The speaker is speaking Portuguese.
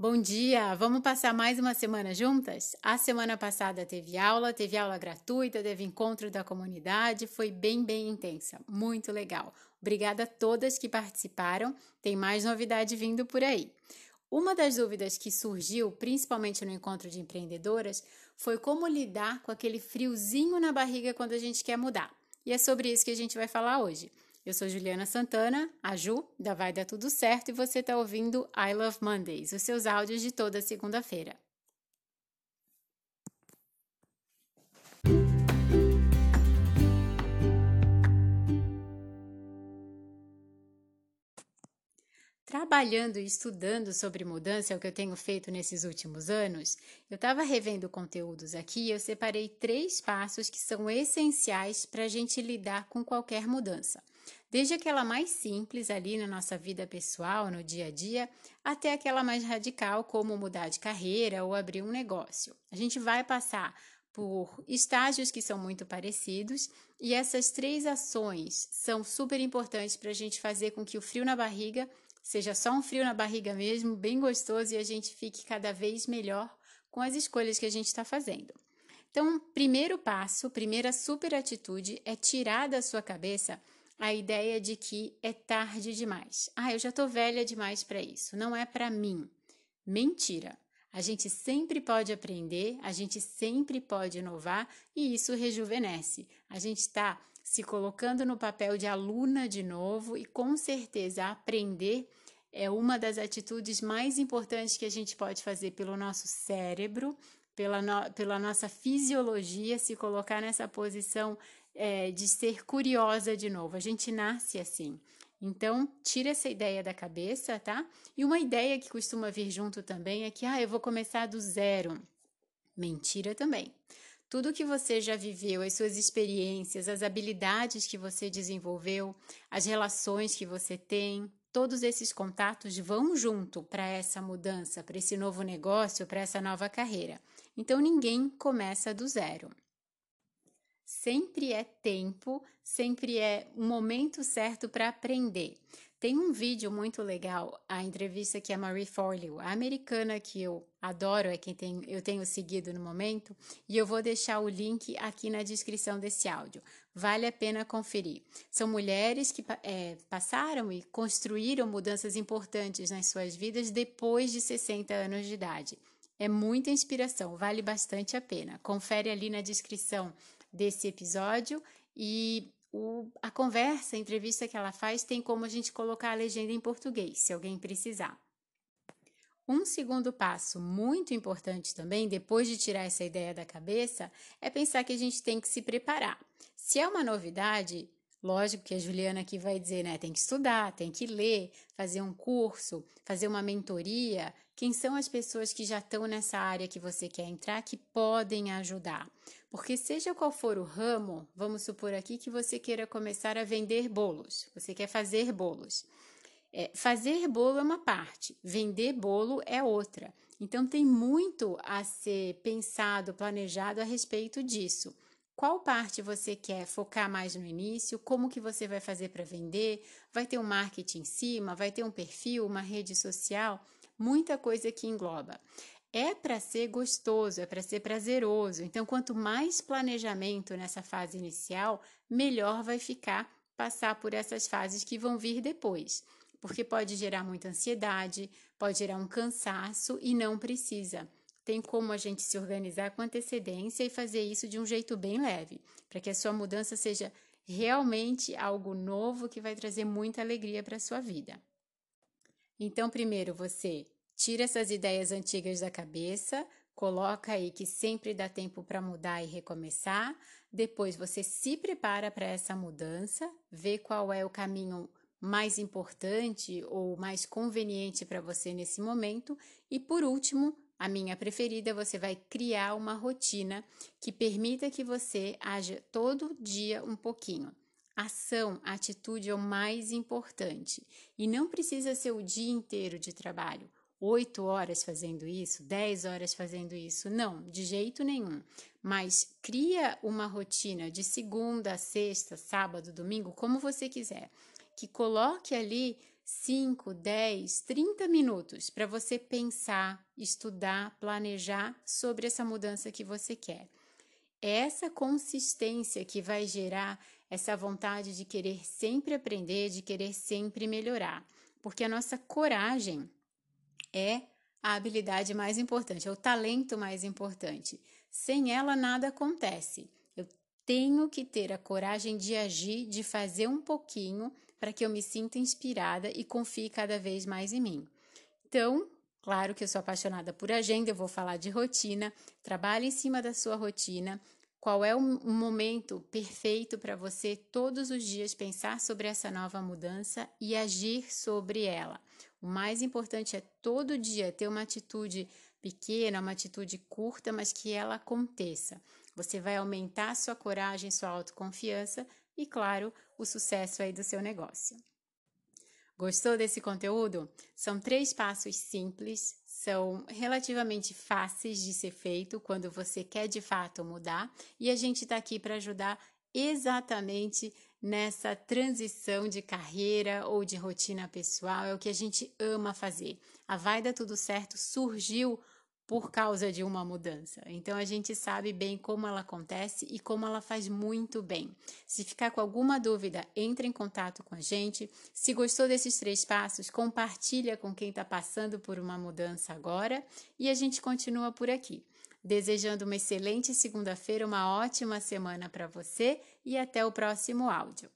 Bom dia! Vamos passar mais uma semana juntas? A semana passada teve aula, teve aula gratuita, teve encontro da comunidade, foi bem, bem intensa, muito legal. Obrigada a todas que participaram, tem mais novidade vindo por aí. Uma das dúvidas que surgiu, principalmente no encontro de empreendedoras, foi como lidar com aquele friozinho na barriga quando a gente quer mudar. E é sobre isso que a gente vai falar hoje. Eu sou Juliana Santana, a Ju, da Vai Dar Tudo Certo, e você está ouvindo I Love Mondays, os seus áudios de toda segunda-feira. Trabalhando e estudando sobre mudança, é o que eu tenho feito nesses últimos anos, eu estava revendo conteúdos aqui e eu separei três passos que são essenciais para a gente lidar com qualquer mudança. Desde aquela mais simples ali na nossa vida pessoal, no dia a dia, até aquela mais radical, como mudar de carreira ou abrir um negócio. A gente vai passar por estágios que são muito parecidos e essas três ações são super importantes para a gente fazer com que o frio na barriga seja só um frio na barriga mesmo, bem gostoso e a gente fique cada vez melhor com as escolhas que a gente está fazendo. Então, primeiro passo, primeira super atitude é tirar da sua cabeça a ideia de que é tarde demais. Ah, eu já estou velha demais para isso. Não é para mim. Mentira. A gente sempre pode aprender, a gente sempre pode inovar e isso rejuvenesce. A gente está se colocando no papel de aluna de novo e com certeza aprender é uma das atitudes mais importantes que a gente pode fazer pelo nosso cérebro, pela, no, pela nossa fisiologia, se colocar nessa posição é, de ser curiosa de novo. A gente nasce assim. Então, tira essa ideia da cabeça, tá? E uma ideia que costuma vir junto também é que, ah, eu vou começar do zero. Mentira também. Tudo que você já viveu, as suas experiências, as habilidades que você desenvolveu, as relações que você tem, todos esses contatos vão junto para essa mudança, para esse novo negócio, para essa nova carreira. Então, ninguém começa do zero sempre é tempo, sempre é um momento certo para aprender. Tem um vídeo muito legal, a entrevista que a Marie Forleo, a americana que eu adoro, é quem tem, eu tenho seguido no momento, e eu vou deixar o link aqui na descrição desse áudio. Vale a pena conferir. São mulheres que é, passaram e construíram mudanças importantes nas suas vidas depois de 60 anos de idade. É muita inspiração, vale bastante a pena. Confere ali na descrição desse episódio e o, a conversa, a entrevista que ela faz, tem como a gente colocar a legenda em português, se alguém precisar. Um segundo passo muito importante também, depois de tirar essa ideia da cabeça, é pensar que a gente tem que se preparar. Se é uma novidade, Lógico que a Juliana aqui vai dizer, né? Tem que estudar, tem que ler, fazer um curso, fazer uma mentoria. Quem são as pessoas que já estão nessa área que você quer entrar que podem ajudar? Porque seja qual for o ramo, vamos supor aqui que você queira começar a vender bolos. Você quer fazer bolos. É, fazer bolo é uma parte, vender bolo é outra. Então tem muito a ser pensado, planejado a respeito disso qual parte você quer focar mais no início, como que você vai fazer para vender, vai ter um marketing em cima, vai ter um perfil, uma rede social, muita coisa que engloba. É para ser gostoso, é para ser prazeroso. Então, quanto mais planejamento nessa fase inicial, melhor vai ficar passar por essas fases que vão vir depois. Porque pode gerar muita ansiedade, pode gerar um cansaço e não precisa tem como a gente se organizar com antecedência e fazer isso de um jeito bem leve, para que a sua mudança seja realmente algo novo que vai trazer muita alegria para a sua vida. Então, primeiro você tira essas ideias antigas da cabeça, coloca aí que sempre dá tempo para mudar e recomeçar. Depois você se prepara para essa mudança, vê qual é o caminho mais importante ou mais conveniente para você nesse momento e por último, a minha preferida, você vai criar uma rotina que permita que você haja todo dia um pouquinho. Ação, atitude é o mais importante. E não precisa ser o dia inteiro de trabalho. Oito horas fazendo isso, dez horas fazendo isso. Não, de jeito nenhum. Mas cria uma rotina de segunda, sexta, sábado, domingo, como você quiser. Que coloque ali 5, 10, 30 minutos para você pensar, estudar, planejar sobre essa mudança que você quer. É essa consistência que vai gerar essa vontade de querer sempre aprender, de querer sempre melhorar, porque a nossa coragem é a habilidade mais importante, é o talento mais importante. Sem ela, nada acontece. Eu tenho que ter a coragem de agir, de fazer um pouquinho para que eu me sinta inspirada e confie cada vez mais em mim. Então, claro que eu sou apaixonada por agenda, eu vou falar de rotina. Trabalhe em cima da sua rotina. Qual é o momento perfeito para você todos os dias pensar sobre essa nova mudança e agir sobre ela? O mais importante é todo dia ter uma atitude pequena, uma atitude curta, mas que ela aconteça. Você vai aumentar sua coragem, sua autoconfiança e, claro, o sucesso aí do seu negócio. Gostou desse conteúdo? São três passos simples, são relativamente fáceis de ser feito quando você quer de fato mudar e a gente está aqui para ajudar exatamente nessa transição de carreira ou de rotina pessoal. É o que a gente ama fazer. A Vai Dar Tudo Certo surgiu por causa de uma mudança. Então a gente sabe bem como ela acontece e como ela faz muito bem. Se ficar com alguma dúvida, entre em contato com a gente. Se gostou desses três passos, compartilha com quem está passando por uma mudança agora e a gente continua por aqui. Desejando uma excelente segunda-feira, uma ótima semana para você e até o próximo áudio.